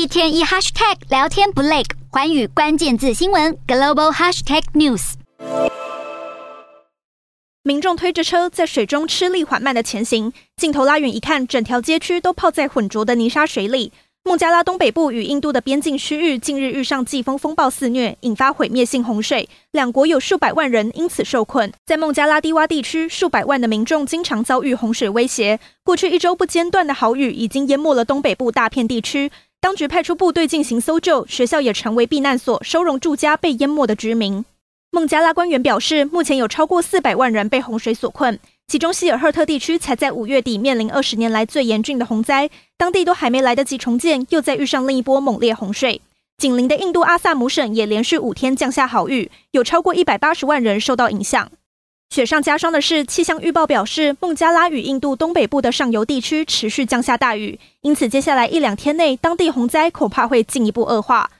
一天一 hashtag 聊天不累，寰宇关键字新闻 global hashtag news。民众推着车在水中吃力缓慢的前行，镜头拉远一看，整条街区都泡在浑浊的泥沙水里。孟加拉东北部与印度的边境区域近日遇上季风风暴肆虐，引发毁灭性洪水，两国有数百万人因此受困。在孟加拉低洼地区，数百万的民众经常遭遇洪水威胁。过去一周不间断的豪雨已经淹没了东北部大片地区，当局派出部队进行搜救，学校也成为避难所，收容住家被淹没的居民。孟加拉官员表示，目前有超过四百万人被洪水所困。其中，希尔赫特地区才在五月底面临二十年来最严峻的洪灾，当地都还没来得及重建，又再遇上另一波猛烈洪水。紧邻的印度阿萨姆省也连续五天降下豪雨，有超过一百八十万人受到影响。雪上加霜的是，气象预报表示，孟加拉与印度东北部的上游地区持续降下大雨，因此接下来一两天内，当地洪灾恐怕会进一步恶化。